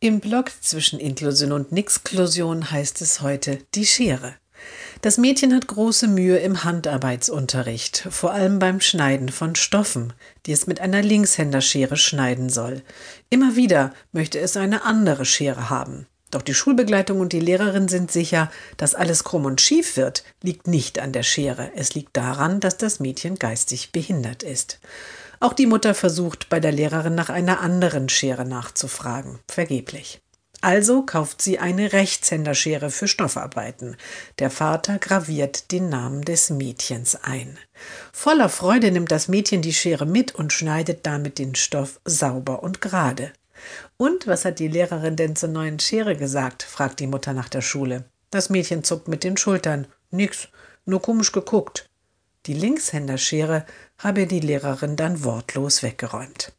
Im Blog zwischen Inklusion und Nixklusion heißt es heute die Schere. Das Mädchen hat große Mühe im Handarbeitsunterricht, vor allem beim Schneiden von Stoffen, die es mit einer Linkshänderschere schneiden soll. Immer wieder möchte es eine andere Schere haben. Doch die Schulbegleitung und die Lehrerin sind sicher, dass alles krumm und schief wird, liegt nicht an der Schere. Es liegt daran, dass das Mädchen geistig behindert ist. Auch die Mutter versucht bei der Lehrerin nach einer anderen Schere nachzufragen. Vergeblich. Also kauft sie eine Rechtshänderschere für Stoffarbeiten. Der Vater graviert den Namen des Mädchens ein. Voller Freude nimmt das Mädchen die Schere mit und schneidet damit den Stoff sauber und gerade. Und was hat die Lehrerin denn zur neuen Schere gesagt? fragt die Mutter nach der Schule. Das Mädchen zuckt mit den Schultern. Nix, nur komisch geguckt. Die Linkshänderschere habe die Lehrerin dann wortlos weggeräumt.